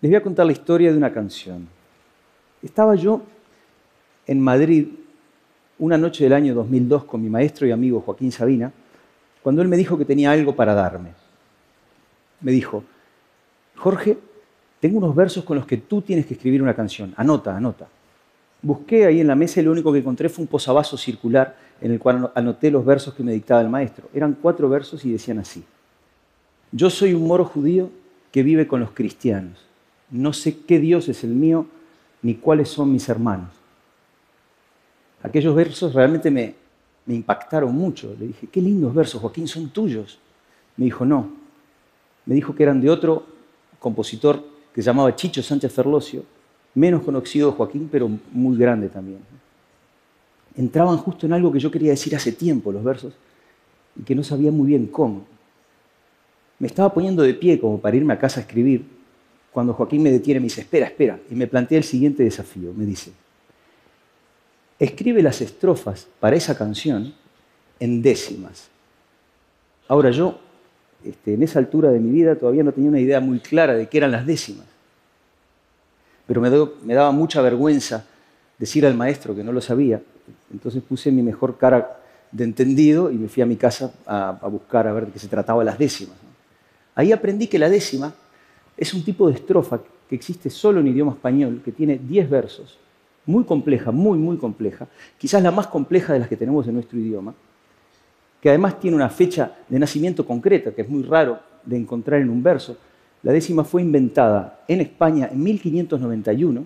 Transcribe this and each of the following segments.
Les voy a contar la historia de una canción. Estaba yo en Madrid una noche del año 2002 con mi maestro y amigo Joaquín Sabina, cuando él me dijo que tenía algo para darme. Me dijo, Jorge, tengo unos versos con los que tú tienes que escribir una canción. Anota, anota. Busqué ahí en la mesa y lo único que encontré fue un posavasos circular en el cual anoté los versos que me dictaba el maestro. Eran cuatro versos y decían así. Yo soy un moro judío que vive con los cristianos. No sé qué Dios es el mío ni cuáles son mis hermanos. Aquellos versos realmente me, impactaron mucho. Le dije, qué lindos versos, Joaquín, son tuyos. Me dijo, no. Me dijo que eran de otro compositor que se llamaba Chicho Sánchez Ferlosio, menos conocido Joaquín, pero muy grande también. Entraban justo en algo que yo quería decir hace tiempo, los versos, y que no sabía muy bien cómo. Me estaba poniendo de pie como para irme a casa a escribir, cuando Joaquín me detiene me dice, espera, espera, y me plantea el siguiente desafío. Me dice, escribe las estrofas para esa canción en décimas. Ahora yo, este, en esa altura de mi vida, todavía no tenía una idea muy clara de qué eran las décimas. Pero me, daba mucha vergüenza decir al maestro que no lo sabía. Entonces puse mi mejor cara de entendido y me fui a mi casa a, buscar a ver de qué se trataba las décimas. Ahí aprendí que la décima es un tipo de estrofa que existe solo en idioma español, que tiene 10 versos, muy compleja, muy, muy compleja, quizás la más compleja de las que tenemos en nuestro idioma, que además tiene una fecha de nacimiento concreta, que es muy raro de encontrar en un verso. La décima fue inventada en España en 1591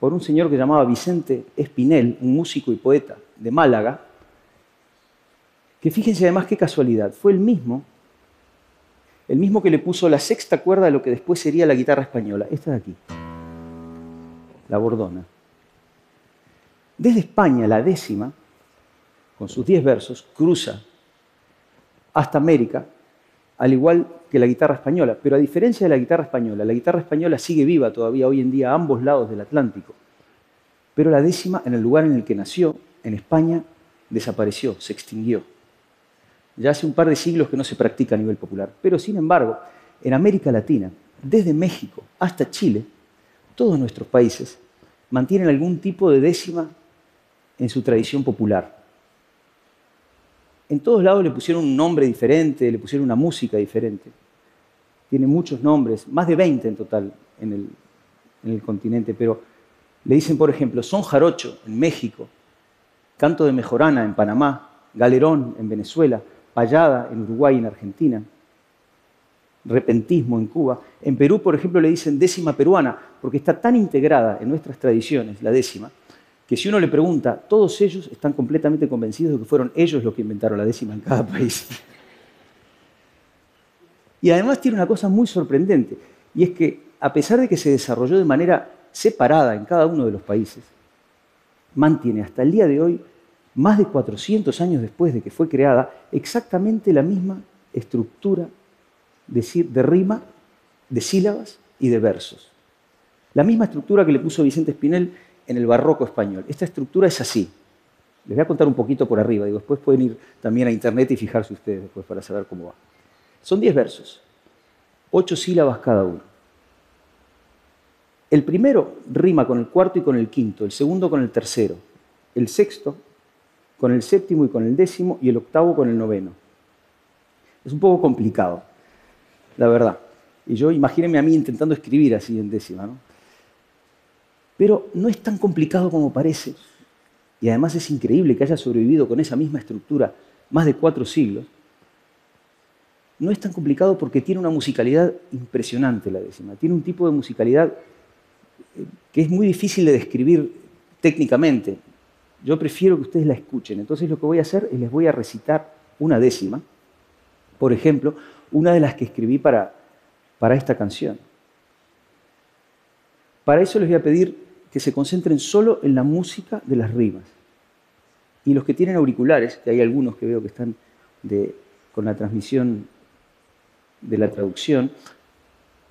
por un señor que llamaba Vicente Espinel, un músico y poeta de Málaga, que fíjense además qué casualidad, fue el mismo el mismo que le puso la sexta cuerda de lo que después sería la guitarra española, esta de aquí, la bordona. Desde España, la décima, con sus diez versos, cruza hasta América, al igual que la guitarra española. Pero a diferencia de la guitarra española, la guitarra española sigue viva todavía hoy en día a ambos lados del Atlántico. Pero la décima, en el lugar en el que nació, en España, desapareció, se extinguió ya hace un par de siglos que no se practica a nivel popular. Pero sin embargo, en América Latina, desde México hasta Chile, todos nuestros países mantienen algún tipo de décima en su tradición popular. En todos lados le pusieron un nombre diferente, le pusieron una música diferente. Tiene muchos nombres, más de 20 en total en el, en el continente, pero le dicen, por ejemplo, son jarocho en México, canto de mejorana en Panamá, galerón en Venezuela, payada en Uruguay y en Argentina, repentismo en Cuba. En Perú, por ejemplo, le dicen décima peruana, porque está tan integrada en nuestras tradiciones, la décima, que si uno le pregunta, todos ellos están completamente convencidos de que fueron ellos los que inventaron la décima en cada país. Y además tiene una cosa muy sorprendente, y es que a pesar de que se desarrolló de manera separada en cada uno de los países, mantiene hasta el día de hoy más de 400 años después de que fue creada, exactamente la misma estructura de, de rima, de sílabas y de versos. La misma estructura que le puso Vicente Espinel en el barroco español. Esta estructura es así. Les voy a contar un poquito por arriba, digo, después pueden ir también a internet y fijarse ustedes después para saber cómo va. Son 10 versos, 8 sílabas cada uno. El primero rima con el cuarto y con el quinto, el segundo con el tercero, el sexto con el séptimo y con el décimo y el octavo con el noveno. Es un poco complicado, la verdad. Y yo imagínense a mí intentando escribir así en décima, ¿no? Pero no es tan complicado como parece. Y además es increíble que haya sobrevivido con esa misma estructura más de cuatro siglos. No es tan complicado porque tiene una musicalidad impresionante la décima. Tiene un tipo de musicalidad eh, que es muy difícil de describir técnicamente. Yo prefiero que ustedes la escuchen. Entonces lo que voy a hacer es les voy a recitar una décima, por ejemplo, una de las que escribí para, para esta canción. Para eso les voy a pedir que se concentren solo en la música de las rimas. Y los que tienen auriculares, que hay algunos que veo que están con la transmisión de la traducción,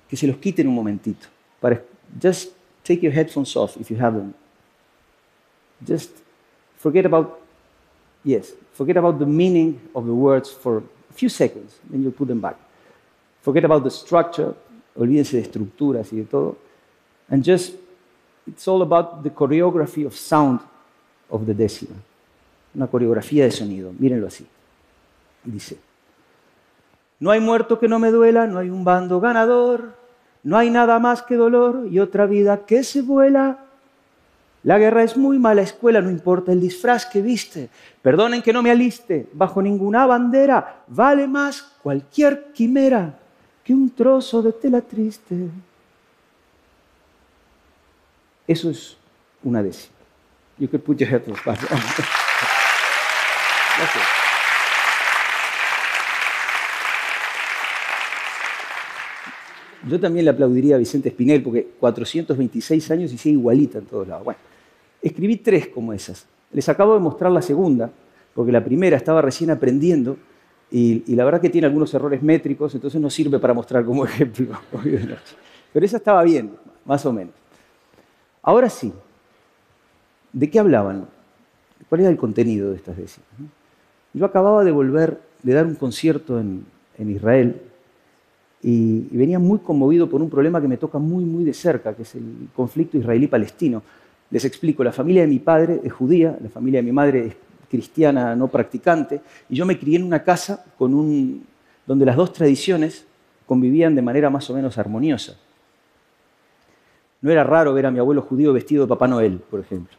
que se los quiten un momentito. Just take your headphones off if you have them. Just forget about, yes, forget about the meaning of the words for a few seconds, then you'll put them back. Forget about the structure, olvídense de estructuras y de todo. And just, it's all about the choreography of sound of the décima. Una coreografía de sonido, mírenlo así. Dice, no hay muerto que no me duela, no hay un bando ganador, no hay nada más que dolor y otra vida que se vuela. La guerra es muy mala escuela, no importa el disfraz que viste. Perdonen que no me aliste bajo ninguna bandera. Vale más cualquier quimera que un trozo de tela triste. Eso es una décima. You could put your head Gracias. Yo también le aplaudiría a Vicente Espinel porque 426 años y sigue igualita en todos lados. Bueno, escribí tres como esas. Les acabo de mostrar la segunda, porque la primera estaba recién aprendiendo y, y la verdad que tiene algunos errores métricos, entonces no sirve para mostrar como ejemplo. Pero esa estaba bien, más o menos. Ahora sí, ¿de qué hablaban? ¿Cuál era el contenido de estas décimas? Yo acababa de volver de dar un concierto en, en Israel y, venía muy conmovido por un problema que me toca muy, muy de cerca, que es el conflicto israelí-palestino. Les explico, la familia de mi padre es judía, la familia de mi madre es cristiana no practicante, y yo me crié en una casa donde las dos tradiciones convivían de manera más o menos armoniosa. No era raro ver a mi abuelo judío vestido de Papá Noel, por ejemplo,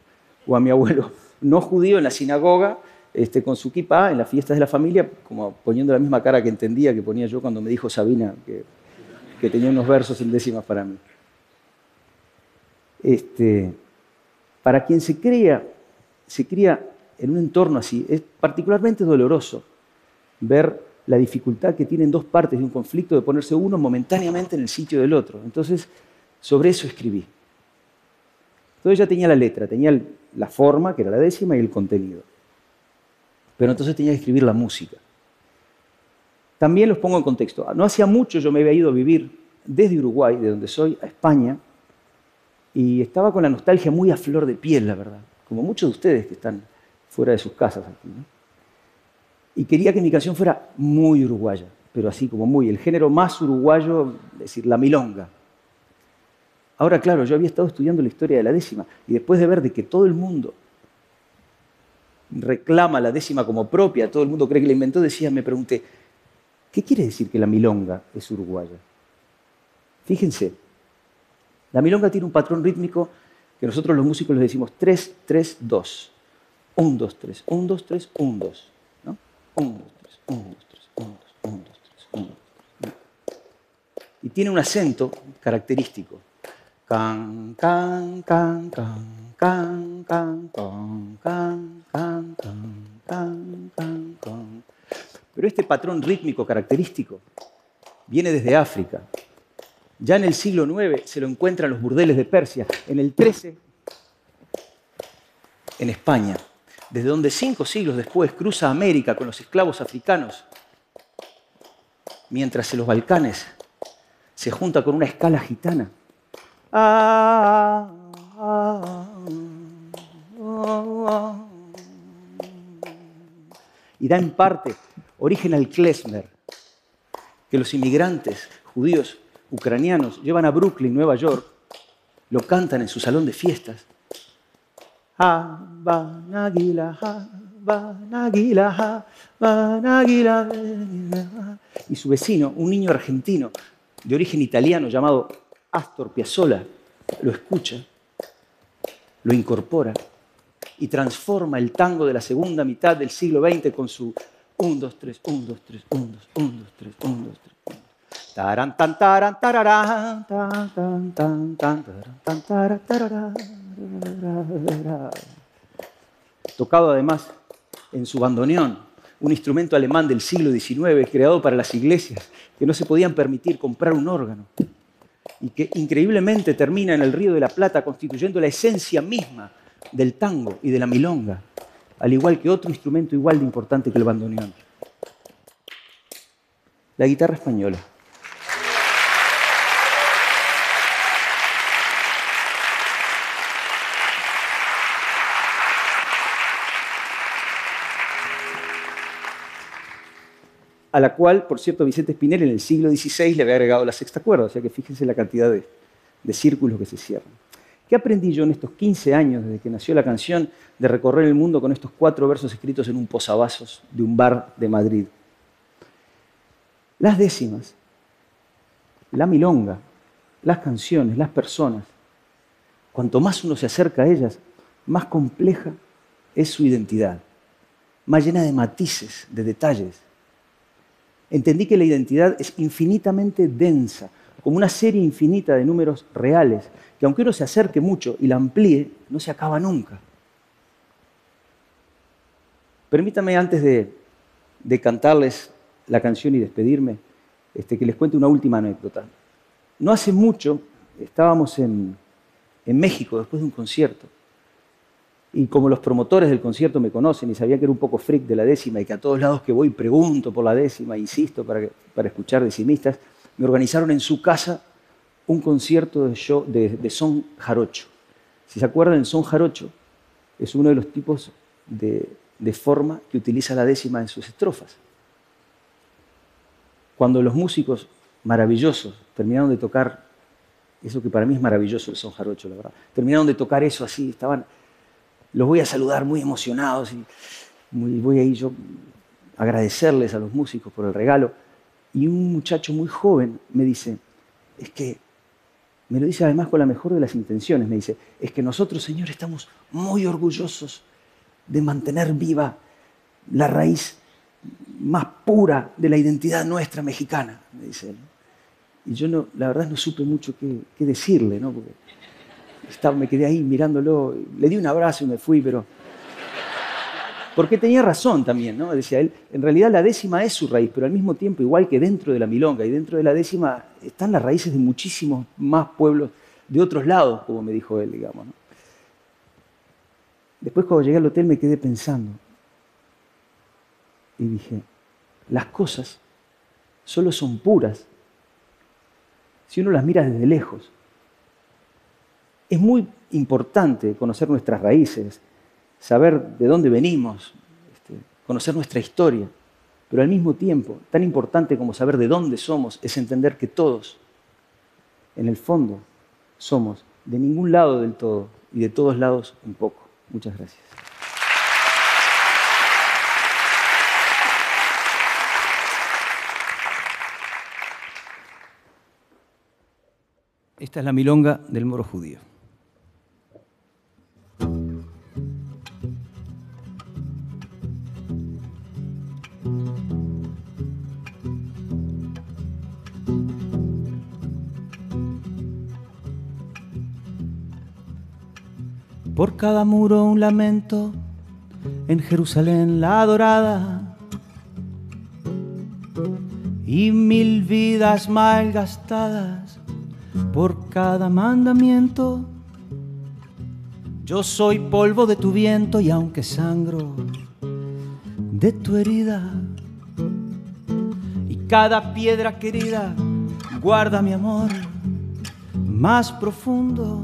o a mi abuelo no judío en la sinagoga este, con su kippah en las fiestas de la familia, como poniendo la misma cara que entendía que ponía yo cuando me dijo Sabina que, tenía unos versos en décimas para mí. Este, para quien se cría, se cría en un entorno así, es particularmente doloroso ver la dificultad que tienen dos partes de un conflicto de ponerse uno momentáneamente en el sitio del otro. Entonces, sobre eso escribí. Entonces ya tenía la letra, tenía la forma, que era la décima, y el contenido pero entonces tenía que escribir la música. También los pongo en contexto. No hacía mucho yo me había ido a vivir desde Uruguay, de donde soy, a España, y estaba con la nostalgia muy a flor de piel, la verdad, como muchos de ustedes que están fuera de sus casas aquí. Y quería que mi canción fuera muy uruguaya, pero así como muy, el género más uruguayo, es decir, la milonga. Ahora, claro, yo había estado estudiando la historia de la décima y después de ver de que todo el mundo reclama la décima como propia, todo el mundo cree que la inventó, decía, me pregunté, ¿qué quiere decir que la milonga es uruguaya? Fíjense, la milonga tiene un patrón rítmico que nosotros los músicos les decimos 3, 3, 2. 1, 2, 3, 1, 2, 3, 1, 2. ¿no? 1, 2, 3, 1, 2, 3, 1, 2, 1, 2, 3, 1, 2, 3. Y tiene un acento característico. Can, can, can, can can, can, can, can, can, can, can, can. Pero este patrón rítmico característico viene desde África. Ya en el siglo IX se lo encuentran los burdeles de Persia. En el XIII, en España, desde donde cinco siglos después cruza América con los esclavos africanos, mientras en los Balcanes se junta con una escala gitana. Y da en parte origen al klezmer, que los inmigrantes judíos ucranianos llevan a Brooklyn, Nueva York, lo cantan en su salón de fiestas. Y su vecino, un niño argentino de origen italiano llamado Astor Piazzolla, lo escucha, lo incorpora y transforma el tango de la segunda mitad del siglo XX con su 1, 2, 3, 1, 2, 3, 1, 2, 1, 2, 3, 1, 2, 3. Taran, tan, taran, tararán, tan, tan, tararán, Tocado además en su bandoneón, un instrumento alemán del siglo XIX creado para las iglesias que no se podían permitir comprar un órgano y que increíblemente termina en el Río de la Plata constituyendo la esencia misma del tango y de la milonga, al igual que otro instrumento igual de importante que el bandoneón. La guitarra española. A la cual, por cierto, Vicente Spinelli en el siglo XVI le había agregado la sexta cuerda, o sea que fíjense la cantidad de, de círculos que se cierran. ¿Qué aprendí yo en estos 15 años desde que nació la canción de recorrer el mundo con estos cuatro versos escritos en un posavasos de un bar de Madrid? Las décimas, la milonga, las canciones, las personas, cuanto más uno se acerca a ellas, más compleja es su identidad, más llena de matices, de detalles. Entendí que la identidad es infinitamente densa, como una serie infinita de números reales, que aunque uno se acerque mucho y la amplíe, no se acaba nunca. Permítame antes de, cantarles la canción y despedirme, este, que les cuente una última anécdota. No hace mucho estábamos en, en México después de un concierto y como los promotores del concierto me conocen y sabían que era un poco freak de la décima y que a todos lados que voy pregunto por la décima, insisto, para, para escuchar decimistas, me organizaron en su casa un concierto de, de, son jarocho. Si se acuerdan, son jarocho es uno de los tipos de, de forma que utiliza la décima en sus estrofas. Cuando los músicos maravillosos terminaron de tocar eso que para mí es maravilloso el son jarocho, la verdad, terminaron de tocar eso así, estaban los voy a saludar muy emocionados y voy a ir yo a agradecerles a los músicos por el regalo. Y un muchacho muy joven me dice, es que, me lo dice además con la mejor de las intenciones, me dice, es que nosotros, Señor, estamos muy orgullosos de mantener viva la raíz más pura de la identidad nuestra mexicana, me dice él. Y yo no, la verdad no supe mucho qué, qué decirle, ¿no? Porque me quedé ahí mirándolo, le di un abrazo y me fui, pero... Porque tenía razón también, ¿no? Decía él, en realidad la décima es su raíz, pero al mismo tiempo, igual que dentro de la milonga y dentro de la décima, están las raíces de muchísimos más pueblos de otros lados, como me dijo él, digamos. Después cuando llegué al hotel me quedé pensando y dije, las cosas solo son puras si uno las mira desde lejos. Es muy importante conocer nuestras raíces, saber de dónde venimos, este, conocer nuestra historia, pero al mismo tiempo, tan importante como saber de dónde somos, es entender que todos, en el fondo, somos de ningún lado del todo y de todos lados un poco. Muchas gracias. Esta es la milonga del moro judío. Por cada muro un lamento, en Jerusalén la adorada, y mil vidas mal gastadas por cada mandamiento. Yo soy polvo de tu viento y aunque sangro de tu herida, y cada piedra querida guarda mi amor más profundo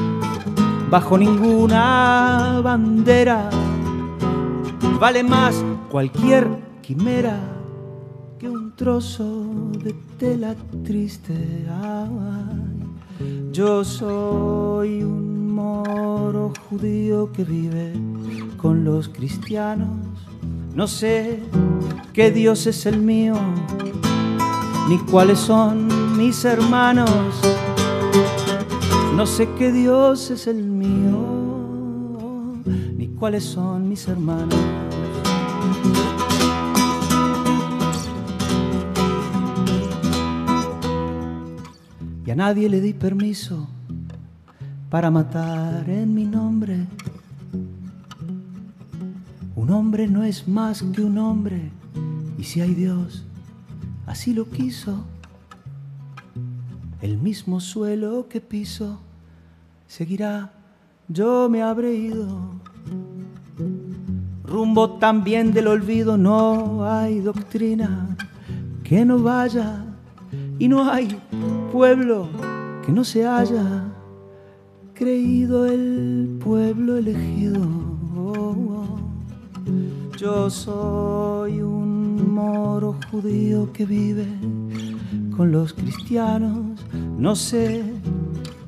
bajo ninguna bandera. Vale más cualquier quimera que un trozo de tela triste. yo soy un moro judío que vive con los cristianos. No sé qué Dios es el mío, ni cuáles son mis hermanos. No sé qué Dios es el mío, ni cuáles son mis hermanos. Y a nadie le di permiso para matar en mi nombre. Un hombre no es más que un hombre, y si hay Dios, así lo quiso. El mismo suelo que piso seguirá, yo me habré ido. Rumbo también del olvido, no hay doctrina que no vaya y no hay pueblo que no se haya creído el pueblo elegido. Yo soy un moro judío que vive con los cristianos, no sé